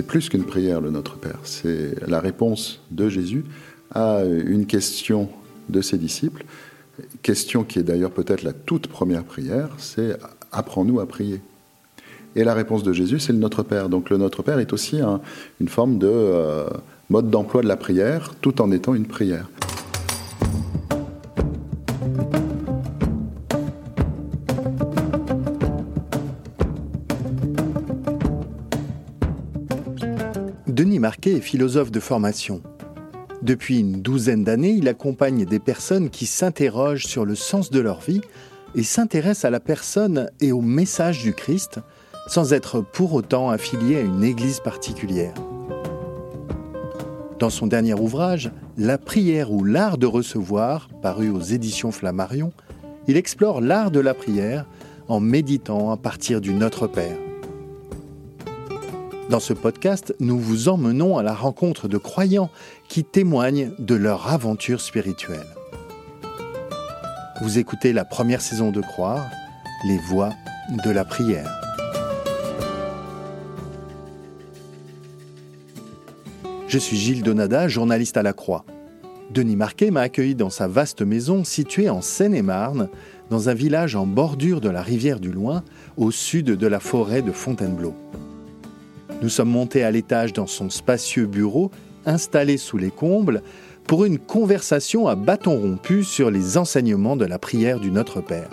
C'est plus qu'une prière, le Notre Père. C'est la réponse de Jésus à une question de ses disciples, question qui est d'ailleurs peut-être la toute première prière, c'est apprends-nous à prier. Et la réponse de Jésus, c'est le Notre Père. Donc le Notre Père est aussi une forme de euh, mode d'emploi de la prière, tout en étant une prière. Marquet est philosophe de formation. Depuis une douzaine d'années, il accompagne des personnes qui s'interrogent sur le sens de leur vie et s'intéressent à la personne et au message du Christ sans être pour autant affilié à une église particulière. Dans son dernier ouvrage, La prière ou l'art de recevoir, paru aux éditions Flammarion, il explore l'art de la prière en méditant à partir du Notre Père. Dans ce podcast, nous vous emmenons à la rencontre de croyants qui témoignent de leur aventure spirituelle. Vous écoutez la première saison de Croire, les voix de la prière. Je suis Gilles Donada, journaliste à la Croix. Denis Marquet m'a accueilli dans sa vaste maison située en Seine-et-Marne, dans un village en bordure de la rivière du Loing, au sud de la forêt de Fontainebleau. Nous sommes montés à l'étage dans son spacieux bureau, installé sous les combles, pour une conversation à bâton rompu sur les enseignements de la prière du Notre Père.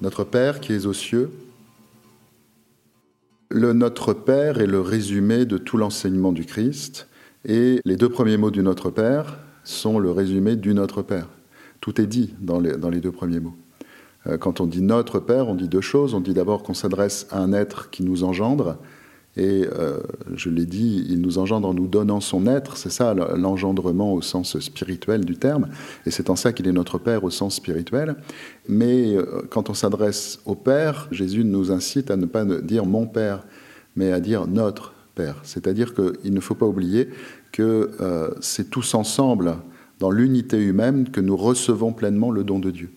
Notre Père qui es aux cieux, le Notre Père est le résumé de tout l'enseignement du Christ, et les deux premiers mots du Notre Père, sont le résumé du Notre Père. Tout est dit dans les, deux premiers mots. Euh, quand on dit Notre Père, on dit deux choses. On dit d'abord qu'on s'adresse à un être qui nous engendre, et euh, je l'ai dit, il nous engendre en nous donnant son être, c'est ça l'engendrement au sens spirituel du terme, et c'est en ça qu'il est notre Père au sens spirituel. Mais euh, quand on s'adresse au Père, Jésus nous incite à ne pas dire mon Père, mais à dire notre Père. C'est-à-dire qu'il ne faut pas oublier que euh, c'est tous ensemble, dans l'unité humaine, que nous recevons pleinement le don de Dieu.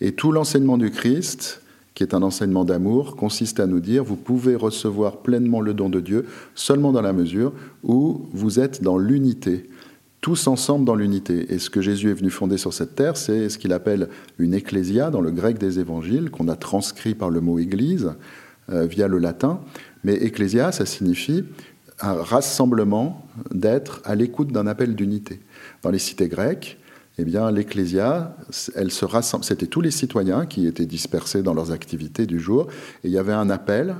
Et tout l'enseignement du Christ, qui est un enseignement d'amour, consiste à nous dire, vous pouvez recevoir pleinement le don de Dieu seulement dans la mesure où vous êtes dans l'unité, tous ensemble dans l'unité. Et ce que Jésus est venu fonder sur cette terre, c'est ce qu'il appelle une ecclésia dans le grec des évangiles, qu'on a transcrit par le mot Église euh, via le latin. Mais ecclésia, ça signifie un rassemblement d'être à l'écoute d'un appel d'unité. Dans les cités grecques, eh bien, l'Ecclésia, elle se rassemble. C'était tous les citoyens qui étaient dispersés dans leurs activités du jour, et il y avait un appel,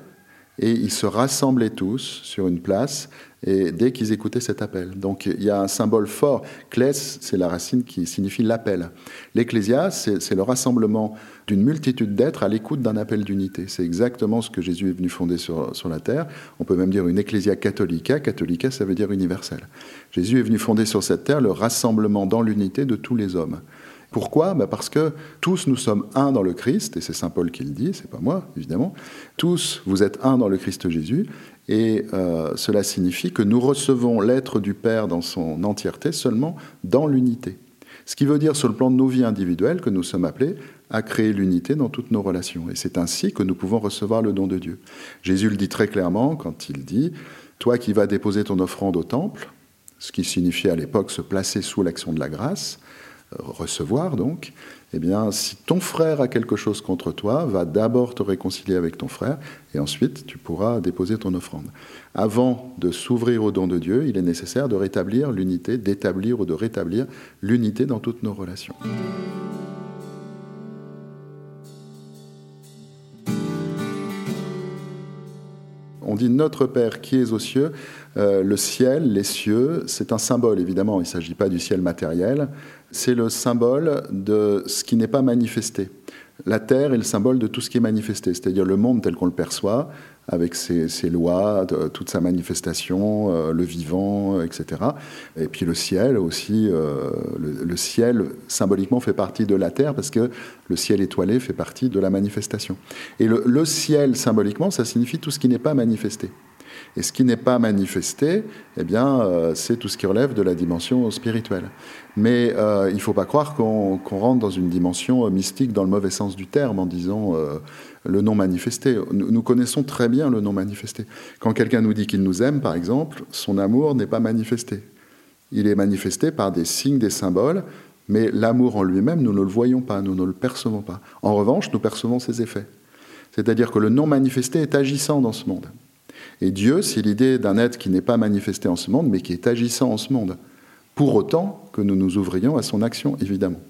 et ils se rassemblaient tous sur une place, et dès qu'ils écoutaient cet appel. Donc il y a un symbole fort. Klès, c'est la racine qui signifie l'appel. L'Ecclésia, c'est le rassemblement d'une multitude d'êtres à l'écoute d'un appel d'unité. C'est exactement ce que Jésus est venu fonder sur, sur la terre. On peut même dire une Ecclesia catholica. Catholica, ça veut dire universel. Jésus est venu fonder sur cette terre le rassemblement dans l'unité de tous les hommes. Pourquoi? Bah, Parce que tous nous sommes un dans le Christ, et c'est Saint Paul qui le dit, c'est pas moi, évidemment. Tous, vous êtes un dans le Christ Jésus, et euh, cela signifie que nous recevons l'être du Père dans son entièreté seulement dans l'unité. Ce qui veut dire, sur le plan de nos vies individuelles, que nous sommes appelés à créer l'unité dans toutes nos relations. Et c'est ainsi que nous pouvons recevoir le don de Dieu. Jésus le dit très clairement quand il dit Toi qui vas déposer ton offrande au temple, ce qui signifiait à l'époque se placer sous l'action de la grâce, recevoir donc, eh bien, si ton frère a quelque chose contre toi, va d'abord te réconcilier avec ton frère, et ensuite tu pourras déposer ton offrande. Avant de s'ouvrir au don de Dieu, il est nécessaire de rétablir l'unité, d'établir ou de rétablir l'unité dans toutes nos relations. On dit notre Père qui est aux cieux. Euh, le ciel, les cieux, c'est un symbole évidemment. Il ne s'agit pas du ciel matériel. C'est le symbole de ce qui n'est pas manifesté. La terre est le symbole de tout ce qui est manifesté, c'est-à-dire le monde tel qu'on le perçoit, avec ses, lois, toute sa manifestation, euh, le vivant, etc. Et puis le ciel aussi, euh, le, ciel symboliquement fait partie de la terre parce que le ciel étoilé fait partie de la manifestation. Et le ciel symboliquement, ça signifie tout ce qui n'est pas manifesté. Et ce qui n'est pas manifesté, eh bien, euh, c'est tout ce qui relève de la dimension spirituelle. Mais euh, il ne faut pas croire qu'on rentre dans une dimension euh, mystique dans le mauvais sens du terme en disant le non manifesté. Nous, nous, connaissons très bien le non manifesté. Quand quelqu'un nous dit qu'il nous aime, par exemple, son amour n'est pas manifesté. Il est manifesté par des signes, des symboles, mais l'amour en lui-même, nous ne le voyons pas, nous ne le percevons pas. En revanche, nous percevons ses effets. C'est-à-dire que le non manifesté est agissant dans ce monde. Et Dieu, c'est l'idée d'un être qui n'est pas manifesté en ce monde, mais qui est agissant en ce monde. Pour autant que nous nous ouvrions à son action, évidemment.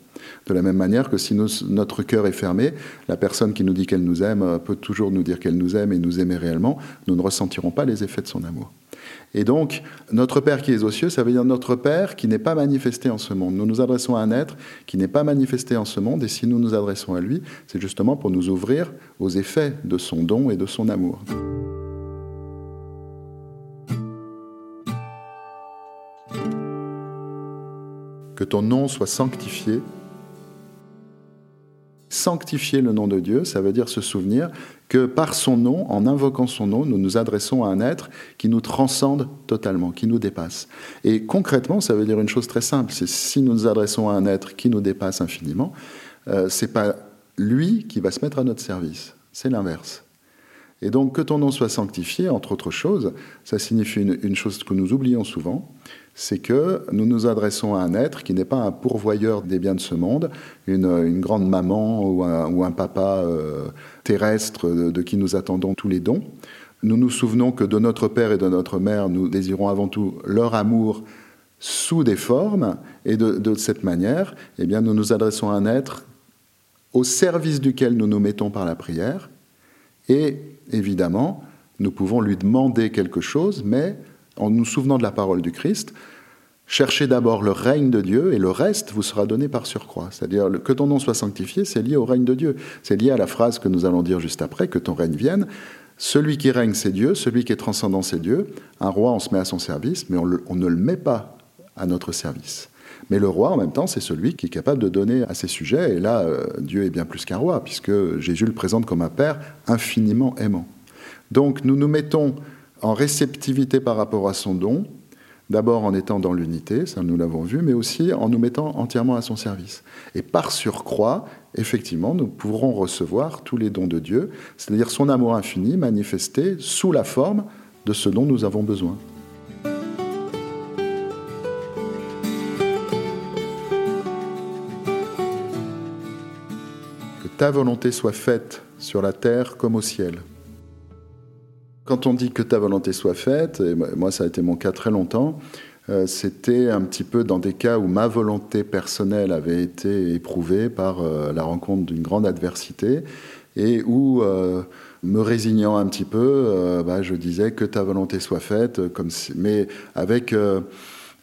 De la même manière que si notre cœur est fermé, la personne qui nous dit qu'elle nous aime euh, peut toujours nous dire qu'elle nous aime et nous aimer réellement, nous ne ressentirons pas les effets de son amour. Et donc, notre Père qui est aux cieux, ça veut dire notre Père qui n'est pas manifesté en ce monde. Nous nous adressons à un être qui n'est pas manifesté en ce monde, et si nous nous adressons à lui, c'est justement pour nous ouvrir aux effets de son don et de son amour. Que ton nom soit sanctifié. Sanctifier le nom de Dieu, ça veut dire se souvenir que par son nom, en invoquant son nom, nous nous adressons à un être qui nous transcende totalement, qui nous dépasse. Et concrètement, ça veut dire une chose très simple, c'est si nous nous adressons à un être qui nous dépasse infiniment, euh, c'est pas lui qui va se mettre à notre service, c'est l'inverse. Et donc que ton nom soit sanctifié, entre autres choses, ça signifie une chose que nous oublions souvent, c'est que nous nous adressons à un être qui n'est pas un pourvoyeur des biens de ce monde, une, grande maman ou un, papa euh, terrestre de, qui nous attendons tous les dons. Nous nous souvenons que de notre Père et de notre Mère, nous désirons avant tout leur amour sous des formes, et de, cette manière, eh bien, nous nous adressons à un être au service duquel nous nous mettons par la prière, et évidemment, nous pouvons lui demander quelque chose, mais en nous souvenant de la parole du Christ, cherchez d'abord le règne de Dieu et le reste vous sera donné par surcroît. C'est-à-dire que ton nom soit sanctifié, c'est lié au règne de Dieu. C'est lié à la phrase que nous allons dire juste après, que ton règne vienne. Celui qui règne, c'est Dieu, celui qui est transcendant, c'est Dieu. Un roi, on se met à son service, mais on, ne le met pas à notre service. Mais le roi, en même temps, c'est celui qui est capable de donner à ses sujets. Et là, euh, Dieu est bien plus qu'un roi, puisque Jésus le présente comme un Père infiniment aimant. Donc nous nous mettons en réceptivité par rapport à son don, d'abord en étant dans l'unité, ça nous l'avons vu, mais aussi en nous mettant entièrement à son service. Et par surcroît, effectivement, nous pourrons recevoir tous les dons de Dieu, c'est-à-dire son amour infini manifesté sous la forme de ce dont nous avons besoin. Que ta volonté soit faite sur la terre comme au ciel. Quand on dit que ta volonté soit faite, et moi ça a été mon cas très longtemps, euh, c'était un petit peu dans des cas où ma volonté personnelle avait été éprouvée par euh, la rencontre d'une grande adversité et où, euh, me résignant un petit peu, bah, je disais que ta volonté soit faite, mais avec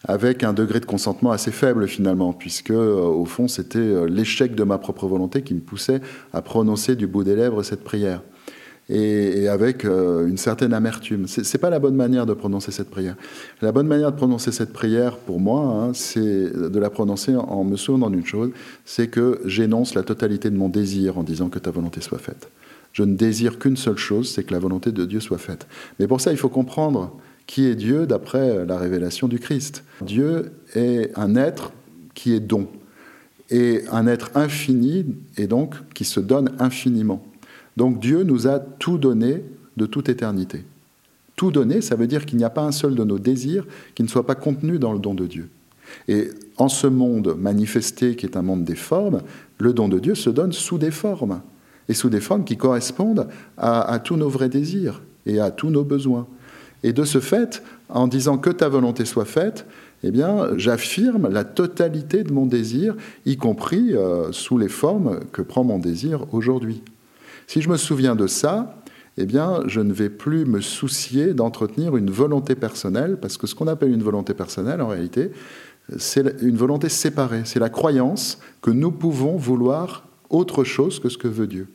avec un degré de consentement assez faible finalement, puisque au fond c'était l'échec de ma propre volonté qui me poussait à prononcer du bout des lèvres cette prière et, avec euh, une certaine amertume. Ce n'est pas la bonne manière de prononcer cette prière. La bonne manière de prononcer cette prière, pour moi, hein, c'est de la prononcer en me souvenant d'une chose, c'est que j'énonce la totalité de mon désir en disant que ta volonté soit faite. Je ne désire qu'une seule chose, c'est que la volonté de Dieu soit faite. Mais pour ça, il faut comprendre qui est Dieu d'après la révélation du Christ. Dieu est un être qui est don, et un être infini, et donc qui se donne infiniment. Donc Dieu nous a tout donné de toute éternité. Tout donné, ça veut dire qu'il n'y a pas un seul de nos désirs qui ne soit pas contenu dans le don de Dieu. Et en ce monde manifesté qui est un monde des formes, le don de Dieu se donne sous des formes, et sous des formes qui correspondent à, tous nos vrais désirs et à tous nos besoins. Et de ce fait, en disant que ta volonté soit faite, eh bien, j'affirme la totalité de mon désir, y compris euh, sous les formes que prend mon désir aujourd'hui. Si je me souviens de ça, eh bien, je ne vais plus me soucier d'entretenir une volonté personnelle, parce que ce qu'on appelle une volonté personnelle, en réalité, c'est une volonté séparée. C'est la croyance que nous pouvons vouloir autre chose que ce que veut Dieu.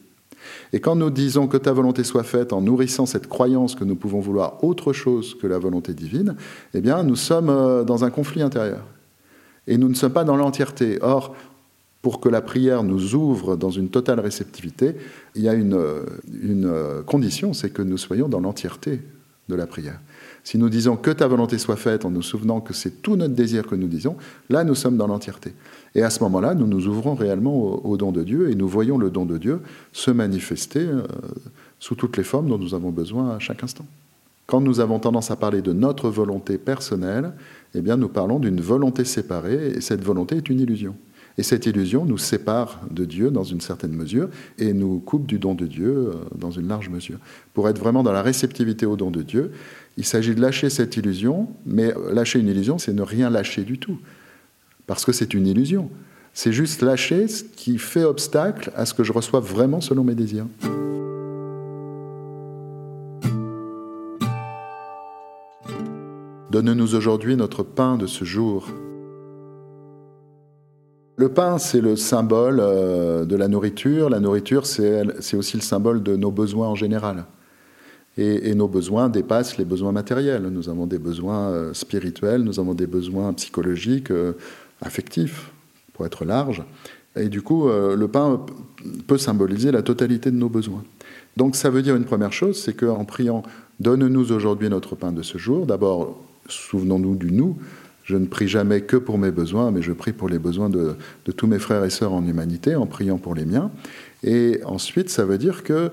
Et quand nous disons que ta volonté soit faite en nourrissant cette croyance que nous pouvons vouloir autre chose que la volonté divine, eh bien, nous sommes euh, dans un conflit intérieur. Et nous ne sommes pas dans l'entièreté. Or, pour que la prière nous ouvre dans une totale réceptivité, il y a une, condition, c'est que nous soyons dans l'entièreté de la prière. Si nous disons que ta volonté soit faite en nous souvenant que c'est tout notre désir que nous disons, là nous sommes dans l'entièreté. Et à ce moment-là, nous nous ouvrons réellement au, don de Dieu et nous voyons le don de Dieu se manifester euh, sous toutes les formes dont nous avons besoin à chaque instant. Quand nous avons tendance à parler de notre volonté personnelle, eh bien nous parlons d'une volonté séparée et cette volonté est une illusion. Et cette illusion nous sépare de Dieu dans une certaine mesure et nous coupe du don de Dieu euh, dans une large mesure. Pour être vraiment dans la réceptivité au don de Dieu, il s'agit de lâcher cette illusion, mais lâcher une illusion, c'est ne rien lâcher du tout, parce que c'est une illusion. C'est juste lâcher ce qui fait obstacle à ce que je reçoive vraiment selon mes désirs. Donne-nous aujourd'hui notre pain de ce jour. Le pain, c'est le symbole euh, de la nourriture. La nourriture, c'est aussi le symbole de nos besoins en général. Et, nos besoins dépassent les besoins matériels. Nous avons des besoins euh, spirituels, nous avons des besoins psychologiques, euh, affectifs, pour être large. Et du coup, le pain peut symboliser la totalité de nos besoins. Donc ça veut dire une première chose, c'est qu'en priant Donne-nous aujourd'hui notre pain de ce jour, d'abord, souvenons-nous du nous, je ne prie jamais que pour mes besoins, mais je prie pour les besoins de, tous mes frères et sœurs en humanité, en priant pour les miens. Et ensuite, ça veut dire que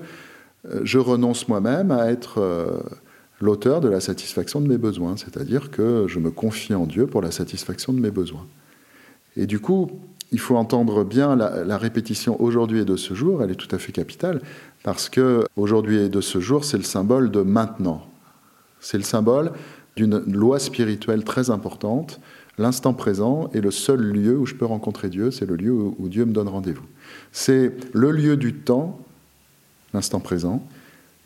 euh, je renonce moi-même à être euh, l'auteur de la satisfaction de mes besoins, c'est-à-dire que je me confie en Dieu pour la satisfaction de mes besoins. Et du coup, il faut entendre bien la, la répétition aujourd'hui et de ce jour, elle est tout à fait capitale, parce que aujourd'hui et de ce jour, c'est le symbole de maintenant. C'est le symbole d'une loi spirituelle très importante. L'instant présent est le seul lieu où je peux rencontrer Dieu, c'est le lieu où Dieu me donne rendez-vous. C'est le lieu du temps, l'instant présent,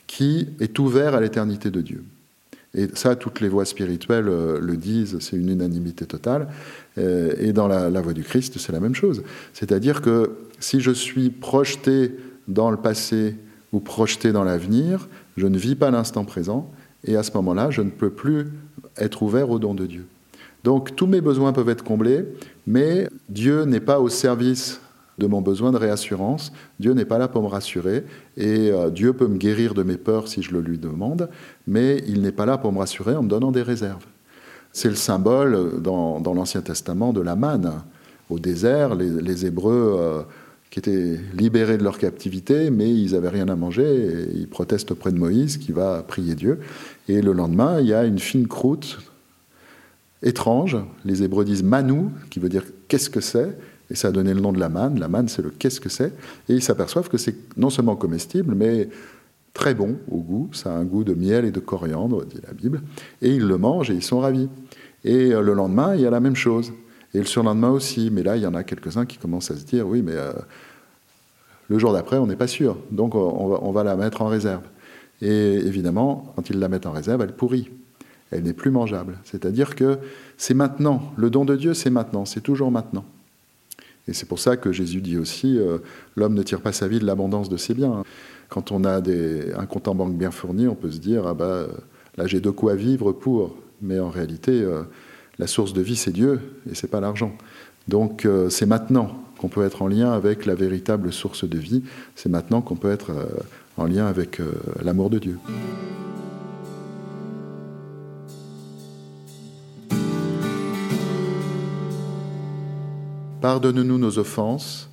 qui est ouvert à l'éternité de Dieu. Et ça, toutes les voies spirituelles euh, le disent, c'est une unanimité totale. Euh, et dans la, la voie du Christ, c'est la même chose. C'est-à-dire que si je suis projeté dans le passé ou projeté dans l'avenir, je ne vis pas l'instant présent, et à ce moment-là, je ne peux plus être ouvert au don de Dieu. Donc tous mes besoins peuvent être comblés, mais Dieu n'est pas au service de mon besoin de réassurance. Dieu n'est pas là pour me rassurer, et euh, Dieu peut me guérir de mes peurs si je le lui demande, mais il n'est pas là pour me rassurer en me donnant des réserves. C'est le symbole dans, l'Ancien Testament de la manne. Au désert, les, Hébreux euh, qui étaient libérés de leur captivité, mais ils n'avaient rien à manger, et ils protestent auprès de Moïse qui va prier Dieu. Et le lendemain, il y a une fine croûte étrange, les Hébreux disent manou, qui veut dire qu'est-ce que c'est, et ça a donné le nom de la manne, la manne c'est le qu'est-ce que c'est, et ils s'aperçoivent que c'est non seulement comestible, mais très bon au goût, ça a un goût de miel et de coriandre, dit la Bible, et ils le mangent et ils sont ravis. Et euh, le lendemain, il y a la même chose. Et le surlendemain aussi. Mais là, il y en a quelques-uns qui commencent à se dire, oui, mais euh, le jour d'après, on n'est pas sûr. Donc, on va, la mettre en réserve. Et évidemment, quand ils la mettent en réserve, elle pourrit. Elle n'est plus mangeable. C'est-à-dire que c'est maintenant. Le don de Dieu, c'est maintenant. C'est toujours maintenant. Et c'est pour ça que Jésus dit aussi, euh, l'homme ne tire pas sa vie de l'abondance de ses biens. Quand on a un compte en banque bien fourni, on peut se dire, ah bah, là j'ai de quoi vivre pour. Mais en réalité, euh, la source de vie, c'est Dieu et c'est pas l'argent. Donc euh, c'est maintenant qu'on peut être en lien avec la véritable source de vie. C'est maintenant qu'on peut être euh, en lien avec euh, l'amour de Dieu. Pardonne-nous nos offenses,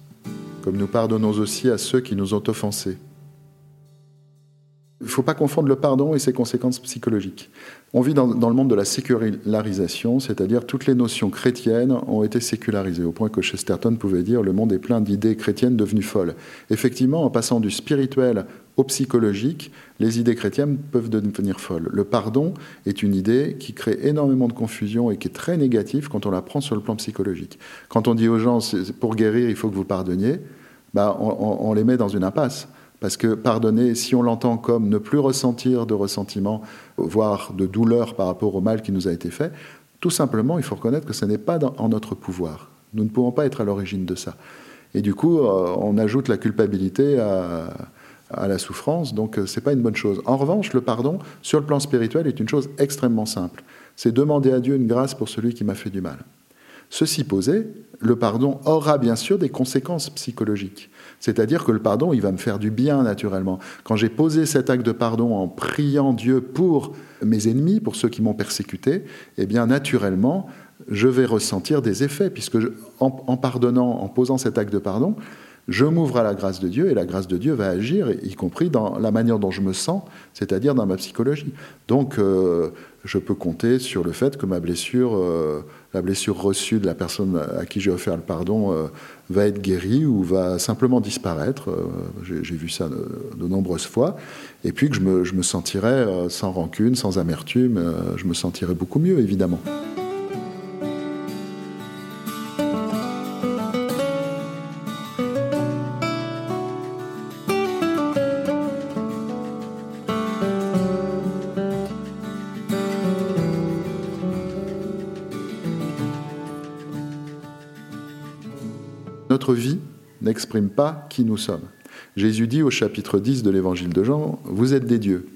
comme nous pardonnons aussi à ceux qui nous ont offensés. Il ne faut pas confondre le pardon et ses conséquences psychologiques. On vit dans, le monde de la sécularisation, c'est-à-dire toutes les notions chrétiennes ont été sécularisées, au point que Chesterton pouvait dire le monde est plein d'idées chrétiennes devenues folles. Effectivement, en passant du spirituel au psychologique, les idées chrétiennes peuvent devenir folles. Le pardon est une idée qui crée énormément de confusion et qui est très négative quand on la prend sur le plan psychologique. Quand on dit aux gens, pour guérir, il faut que vous pardonniez, bah, on les met dans une impasse Parce que pardonner, si on l'entend comme ne plus ressentir de ressentiment, voire de douleur par rapport au mal qui nous a été fait, tout simplement, il faut reconnaître que ce n'est pas en notre pouvoir. Nous ne pouvons pas être à l'origine de ça. Et du coup, euh, on ajoute la culpabilité à, la souffrance, donc euh, ce n'est pas une bonne chose. En revanche, le pardon, sur le plan spirituel, est une chose extrêmement simple. C'est demander à Dieu une grâce pour celui qui m'a fait du mal. Ceci posé, le pardon aura bien sûr des conséquences psychologiques. C'est-à-dire que le pardon, il va me faire du bien naturellement. Quand j'ai posé cet acte de pardon en priant Dieu pour mes ennemis, pour ceux qui m'ont persécuté, eh bien naturellement, je vais ressentir des effets, puisque en, pardonnant, en posant cet acte de pardon, je m'ouvre à la grâce de Dieu et la grâce de Dieu va agir, y compris dans la manière dont je me sens, c'est-à-dire dans ma psychologie. Donc, euh, je peux compter sur le fait que ma blessure, euh, la blessure reçue de la personne à qui j'ai offert le pardon, euh, va être guérie ou va simplement disparaître. j'ai vu ça de, nombreuses fois. Et puis que je me, je me sentirai sans rancune, sans amertume, je me sentirai beaucoup mieux, évidemment. Notre vie n'exprime pas qui nous sommes. Jésus dit au chapitre 10 de l'évangile de Jean, Vous êtes des dieux.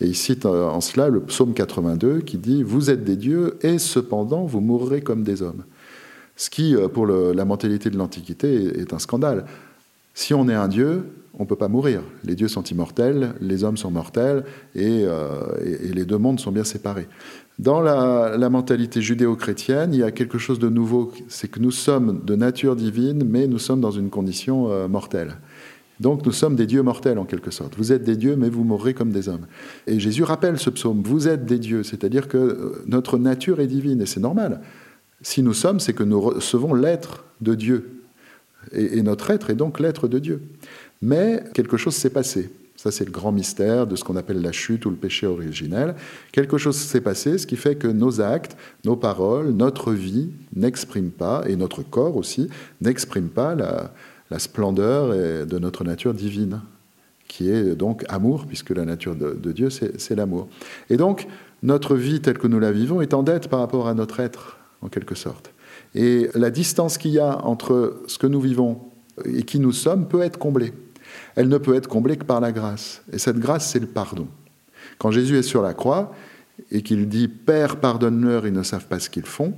Et il cite en cela le psaume 82 qui dit, Vous êtes des dieux et cependant vous mourrez comme des hommes. Ce qui, euh, pour la mentalité de l'Antiquité, est un scandale. Si on est un dieu, on ne peut pas mourir. Les dieux sont immortels, les hommes sont mortels, et, euh, les deux mondes sont bien séparés. Dans la, mentalité judéo-chrétienne, il y a quelque chose de nouveau, c'est que nous sommes de nature divine, mais nous sommes dans une condition euh, mortelle. Donc nous sommes des dieux mortels en quelque sorte. Vous êtes des dieux, mais vous mourrez comme des hommes. Et Jésus rappelle ce psaume, vous êtes des dieux, c'est-à-dire que euh, notre nature est divine, et c'est normal. Si nous sommes, c'est que nous recevons l'être de Dieu. et notre être est donc l'être de Dieu. Mais quelque chose s'est passé. Ça, c'est le grand mystère de ce qu'on appelle la chute ou le péché originel. Quelque chose s'est passé, ce qui fait que nos actes, nos paroles, notre vie n'expriment pas, et notre corps aussi, n'expriment pas la, splendeur de notre nature divine, qui est donc amour, puisque la nature de, Dieu, c'est l'amour. Et donc, notre vie telle que nous la vivons est en dette par rapport à notre être, en quelque sorte. Et la distance qu'il y a entre ce que nous vivons et qui nous sommes peut être comblée elle ne peut être comblée que par la grâce. Et cette grâce, c'est le pardon. Quand Jésus est sur la croix et qu'il dit Père, pardonne-leur, ils ne savent pas ce qu'ils font,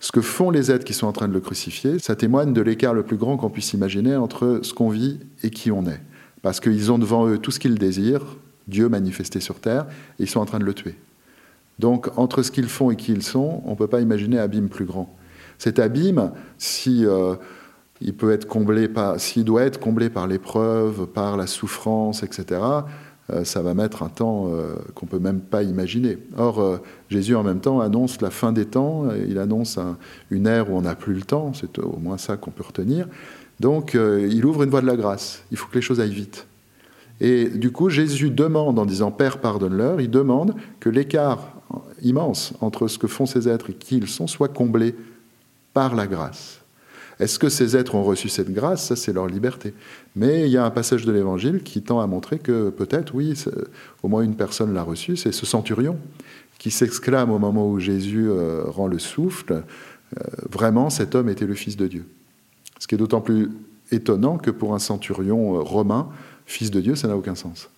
ce que font les êtres qui sont en train de le crucifier, ça témoigne de l'écart le plus grand qu'on puisse imaginer entre ce qu'on vit et qui on est. Parce qu'ils ont devant eux tout ce qu'ils désirent, Dieu manifesté sur terre, et ils sont en train de le tuer. Donc, entre ce qu'ils font et qui ils sont, on ne peut pas imaginer abîme plus grand. Cet abîme, si euh, il peut être comblé par, s'il doit être comblé par l'épreuve, par la souffrance, etc., euh, ça va mettre un temps euh, qu'on peut même pas imaginer. Or, euh, Jésus en même temps annonce la fin des temps, il annonce une ère où on n'a plus le temps, c'est au moins ça qu'on peut retenir. Donc, il ouvre une voie de la grâce, il faut que les choses aillent vite. Et du coup, Jésus demande, en disant Père, pardonne-leur, il demande que l'écart immense entre ce que font ces êtres et qui ils sont soit comblé par la grâce. Est-ce que ces êtres ont reçu cette grâce? Ça, c'est leur liberté. Mais il y a un passage de l'Évangile qui tend à montrer que peut-être, oui, au moins une personne l'a reçu, c'est ce centurion qui s'exclame au moment où Jésus euh, rend le souffle, euh, vraiment, cet homme était le Fils de Dieu. Ce qui est d'autant plus étonnant que pour un centurion euh, romain, Fils de Dieu, ça n'a aucun sens.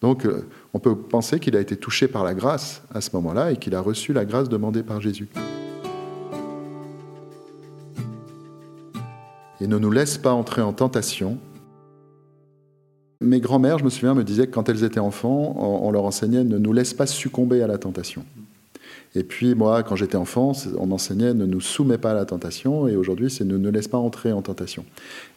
Donc on peut penser qu'il a été touché par la grâce à ce moment-là et qu'il a reçu la grâce demandée par Jésus. Et ne nous laisse pas entrer en tentation. Mes grands-mères, je me souviens, me disaient que quand elles étaient enfants, on leur enseignait ne nous laisse pas succomber à la tentation. Et puis moi, quand j'étais enfant, on m'enseignait ne nous soumets pas à la tentation, et aujourd'hui c'est ne nous laisse pas entrer en tentation.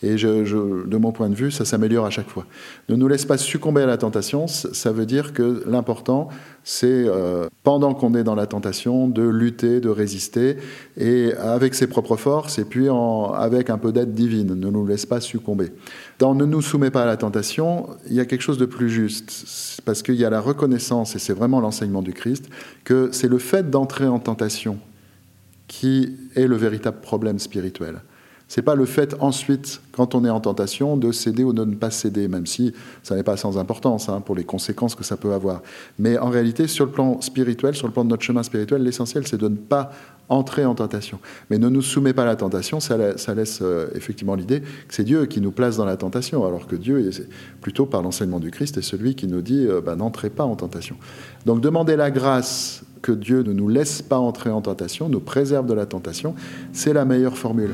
Et je, de mon point de vue, ça s'améliore à chaque fois. Ne nous laisse pas succomber à la tentation, ça veut dire que l'important, c'est euh, pendant qu'on est dans la tentation, de lutter, de résister, et avec ses propres forces, et puis avec un peu d'aide divine. Ne nous laisse pas succomber. Dans Ne nous soumets pas à la tentation, il y a quelque chose de plus juste, parce qu'il y a la reconnaissance, et c'est vraiment l'enseignement du Christ, que c'est le fait d'entrer en tentation qui est le véritable problème spirituel. C'est pas le fait ensuite, quand on est en tentation, de céder ou de ne pas céder, même si ça n'est pas sans importance hein, pour les conséquences que ça peut avoir. Mais en réalité, sur le plan spirituel, sur le plan de notre chemin spirituel, l'essentiel, c'est de ne pas entrer en tentation. Mais ne nous soumet pas à la tentation, ça, laisse euh, effectivement l'idée que c'est Dieu qui nous place dans la tentation, alors que Dieu, plutôt par l'enseignement du Christ, est celui qui nous dit euh, bah, n'entrez pas en tentation. Donc demander la grâce que Dieu ne nous laisse pas entrer en tentation, nous préserve de la tentation, c'est la meilleure formule.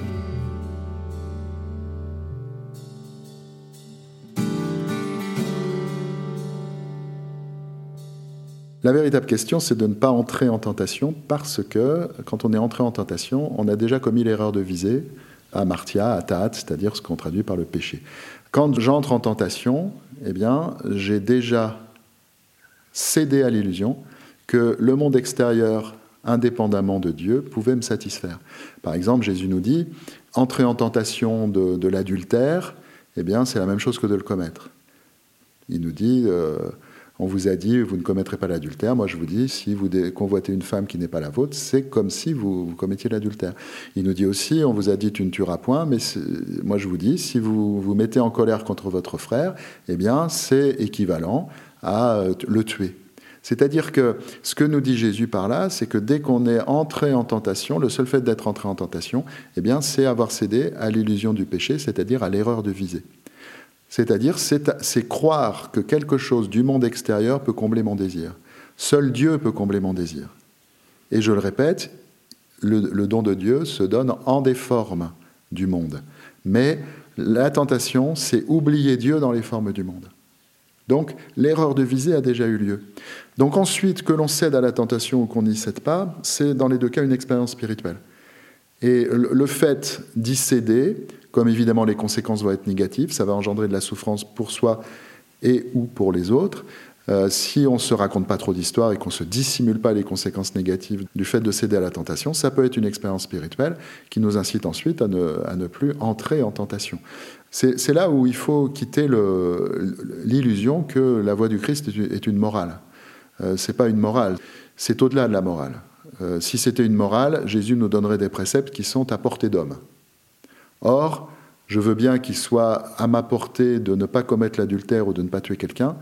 La véritable question, c'est de ne pas entrer en tentation parce que quand on est entré en tentation, on a déjà commis l'erreur de viser à Martia, à Taat, c'est-à-dire ce qu'on traduit par le péché. Quand j'entre en tentation, eh bien, j'ai déjà cédé à l'illusion que le monde extérieur, indépendamment de Dieu, pouvait me satisfaire. Par exemple, Jésus nous dit, entrer en tentation de, l'adultère, eh bien, c'est la même chose que de le commettre. Il nous dit, euh, on vous a dit, vous ne commettrez pas l'adultère. Moi, je vous dis, si vous convoitez une femme qui n'est pas la vôtre, c'est comme si vous, commettiez l'adultère. Il nous dit aussi, on vous a dit, tu ne tueras point, mais moi, je vous dis, si vous vous mettez en colère contre votre frère, eh bien, c'est équivalent à euh, le tuer. C'est-à-dire que ce que nous dit Jésus par là, c'est que dès qu'on est entré en tentation, le seul fait d'être entré en tentation, eh bien, c'est avoir cédé à l'illusion du péché, c'est-à-dire à l'erreur de viser. C'est-à-dire, c'est croire que quelque chose du monde extérieur peut combler mon désir. Seul Dieu peut combler mon désir. Et je le répète, le, don de Dieu se donne en des formes du monde. Mais la tentation, c'est oublier Dieu dans les formes du monde. Donc l'erreur de visée a déjà eu lieu. Donc ensuite, que l'on cède à la tentation ou qu'on n'y cède pas, c'est dans les deux cas une expérience spirituelle. Et le fait d'y céder, comme évidemment les conséquences vont être négatives, ça va engendrer de la souffrance pour soi et ou pour les autres. Euh, si on ne se raconte pas trop d'histoires et qu'on ne se dissimule pas les conséquences négatives du fait de céder à la tentation, ça peut être une expérience spirituelle qui nous incite ensuite à ne, plus entrer en tentation. C'est là où il faut quitter l'illusion que la voie du Christ est une morale. Euh, Ce n'est pas une morale, c'est au-delà de la morale. Euh, si c'était une morale, Jésus nous donnerait des préceptes qui sont à portée d'homme. Or, je veux bien qu'il soit à ma portée de ne pas commettre l'adultère ou de ne pas tuer quelqu'un,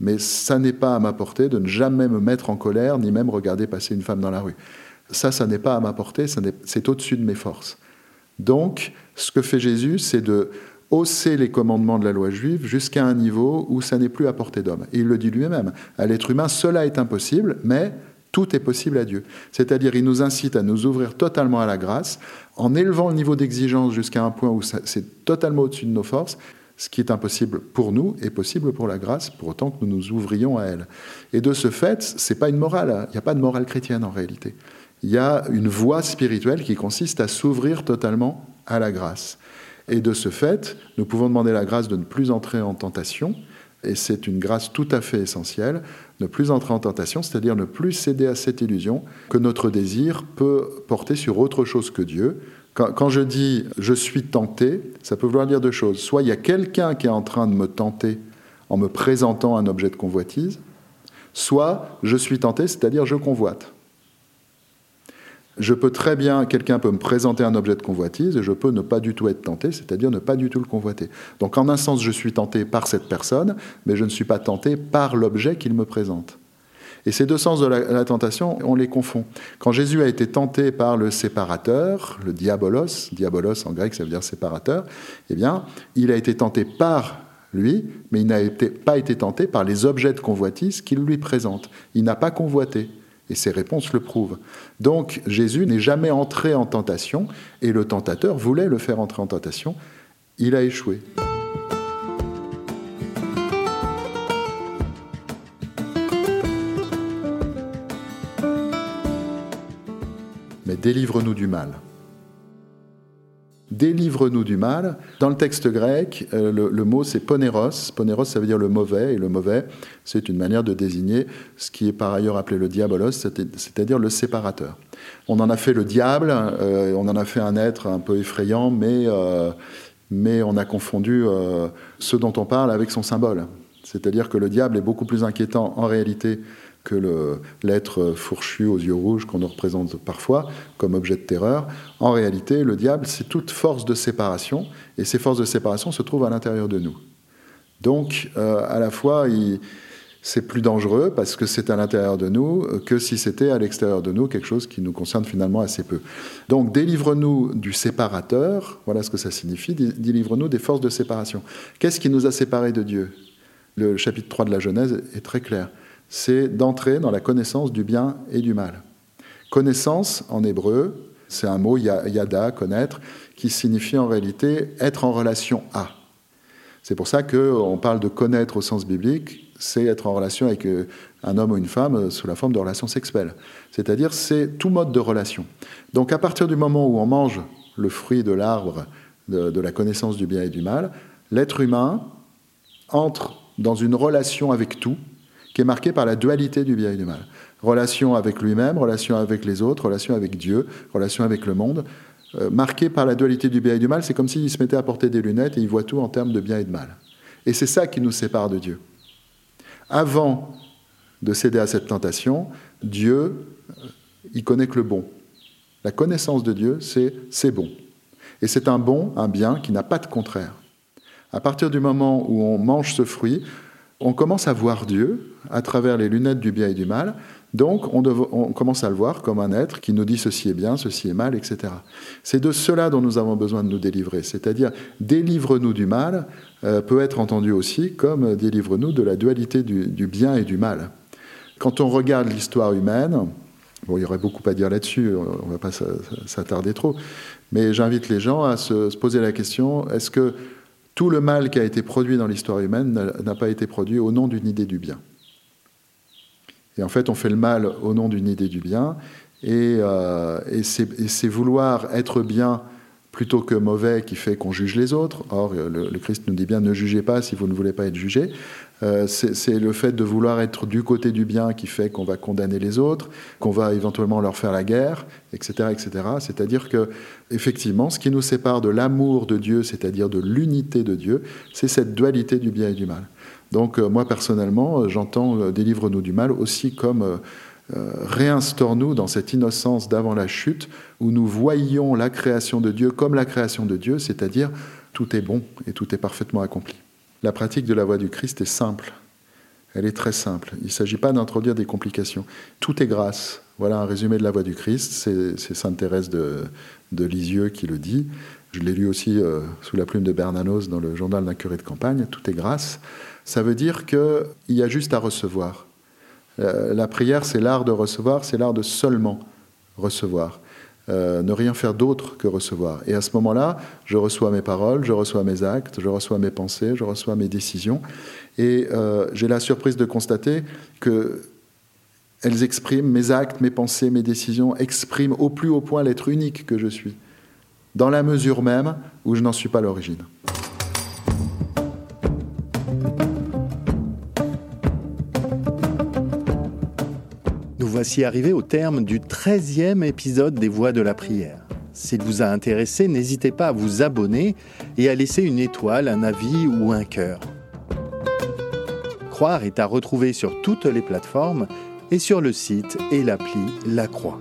mais ça n'est pas à ma portée de ne jamais me mettre en colère, ni même regarder passer une femme dans la rue. Ça, ça n'est pas à ma portée, c'est au-dessus de mes forces. Donc, ce que fait Jésus, c'est de hausser les commandements de la loi juive jusqu'à un niveau où ça n'est plus à portée d'homme. Et il le dit lui-même, à l'être humain, cela est impossible, mais tout est possible à Dieu. C'est-à-dire, il nous incite à nous ouvrir totalement à la grâce, en élevant le niveau d'exigence jusqu'à un point où c'est totalement au-dessus de nos forces. Ce qui est impossible pour nous est possible pour la grâce, pour autant que nous nous ouvrions à elle. Et de ce fait, c'est pas une morale. Hein. Il n'y a pas de morale chrétienne en réalité. Il y a une voie spirituelle qui consiste à s'ouvrir totalement à la grâce. Et de ce fait, nous pouvons demander la grâce de ne plus entrer en tentation, et c'est une grâce tout à fait essentielle, ne plus entrer en tentation, c'est-à-dire ne plus céder à cette illusion que notre désir peut porter sur autre chose que Dieu. Quand, je dis je suis tenté, ça peut vouloir dire deux choses. Soit il y a quelqu'un qui est en train de me tenter en me présentant un objet de convoitise, soit je suis tenté, c'est-à-dire je convoite je peux très bien, quelqu'un peut me présenter un objet de convoitise et je peux ne pas du tout être tenté, c'est-à-dire ne pas du tout le convoiter. Donc en un sens, je suis tenté par cette personne, mais je ne suis pas tenté par l'objet qu'il me présente. Et ces deux sens de la, tentation, on les confond. Quand Jésus a été tenté par le séparateur, le diabolos, diabolos en grec ça veut dire séparateur, eh bien, il a été tenté par lui, mais il n'a pas été tenté par les objets de convoitise qu'il lui présente. Il n'a pas convoité. Et ses réponses le prouvent. Donc Jésus n'est jamais entré en tentation, et le tentateur voulait le faire entrer en tentation. Il a échoué. Mais délivre-nous du mal délivre-nous du mal. Dans le texte grec, euh, le, mot c'est poneros. Poneros, ça veut dire le mauvais, et le mauvais, c'est une manière de désigner ce qui est par ailleurs appelé le diabolos, c'est-à-dire le séparateur. On en a fait le diable, euh, on en a fait un être un peu effrayant, mais, euh, mais on a confondu ce dont on parle avec son symbole. C'est-à-dire que le diable est beaucoup plus inquiétant en réalité que l'être fourchu aux yeux rouges qu'on nous représente parfois comme objet de terreur. En réalité, le diable, c'est toute force de séparation, et ces forces de séparation se trouvent à l'intérieur de nous. Donc, euh, à la fois, c'est plus dangereux parce que c'est à l'intérieur de nous que si c'était à l'extérieur de nous, quelque chose qui nous concerne finalement assez peu. Donc, délivre-nous du séparateur, voilà ce que ça signifie, délivre-nous des forces de séparation. Qu'est-ce qui nous a séparés de Dieu? Le chapitre 3 de la Genèse est très clair c'est d'entrer dans la connaissance du bien et du mal. Connaissance, en hébreu, c'est un mot yada, connaître, qui signifie en réalité être en relation à. C'est pour ça qu'on parle de connaître au sens biblique, c'est être en relation avec euh, un homme ou une femme euh, sous la forme de relation sexuelle. C'est-à-dire, c'est tout mode de relation. Donc, à partir du moment où on mange le fruit de l'arbre de la connaissance du bien et du mal, l'être humain entre dans une relation avec tout, qui est marqué par la dualité du bien et du mal. Relation avec lui-même, relation avec les autres, relation avec Dieu, relation avec le monde. Euh, marqué par la dualité du bien et du mal, c'est comme s'il se mettait à porter des lunettes et il voit tout en termes de bien et de mal. Et c'est ça qui nous sépare de Dieu. Avant de céder à cette tentation, Dieu, euh, il connaît que le bon. La connaissance de Dieu, c'est c'est bon. Et c'est un bon, un bien qui n'a pas de contraire. À partir du moment où on mange ce fruit, on commence à voir Dieu à travers les lunettes du bien et du mal. Donc, on, commence à le voir comme un être qui nous dit ceci est bien, ceci est mal, etc. C'est de cela dont nous avons besoin de nous délivrer. C'est-à-dire, délivre-nous du mal euh, peut être entendu aussi comme délivre-nous de la dualité du, bien et du mal. Quand on regarde l'histoire humaine, bon, il y aurait beaucoup à dire là-dessus, on ne va pas s'attarder trop, mais j'invite les gens à se poser la question est-ce que tout le mal qui a été produit dans l'histoire humaine n'a pas été produit au nom d'une idée du bien. Et en fait, on fait le mal au nom d'une idée du bien, et, euh, c'est vouloir être bien plutôt que mauvais qui fait qu'on juge les autres. Or, le, Christ nous dit bien ne jugez pas si vous ne voulez pas être jugé. Euh, c'est le fait de vouloir être du côté du bien qui fait qu'on va condamner les autres, qu'on va éventuellement leur faire la guerre, etc., etc. C'est-à-dire que effectivement, ce qui nous sépare de l'amour de Dieu, c'est-à-dire de l'unité de Dieu, c'est cette dualité du bien et du mal. Donc euh, moi personnellement, euh, j'entends délivre-nous du mal aussi comme réinstaure-nous dans cette innocence d'avant la chute, où nous voyons la création de Dieu comme la création de Dieu, c'est-à-dire tout est bon et tout est parfaitement accompli. La pratique de la voie du Christ est simple. Elle est très simple. Il ne s'agit pas d'introduire des complications. Tout est grâce. Voilà un résumé de la voie du Christ. C'est Sainte Thérèse de, Lisieux qui le dit. Je l'ai lu aussi euh, sous la plume de Bernanos dans le journal d'un curé de campagne. Tout est grâce. Ça veut dire qu'il y a juste à recevoir. Euh, la prière, c'est l'art de recevoir, c'est l'art de seulement recevoir. Euh, ne rien faire d'autre que recevoir. Et à ce moment-là, je reçois mes paroles, je reçois mes actes, je reçois mes pensées, je reçois mes décisions. Et euh, j'ai la surprise de constater que elles expriment, mes actes, mes pensées, mes décisions expriment au plus haut point l'être unique que je suis, dans la mesure même où je n'en suis pas l'origine. Voici arrivé au terme du 13e épisode des Voix de la prière. S'il vous a intéressé, n'hésitez pas à vous abonner et à laisser une étoile, un avis ou un cœur. Croire est à retrouver sur toutes les plateformes et sur le site et l'appli La Croix.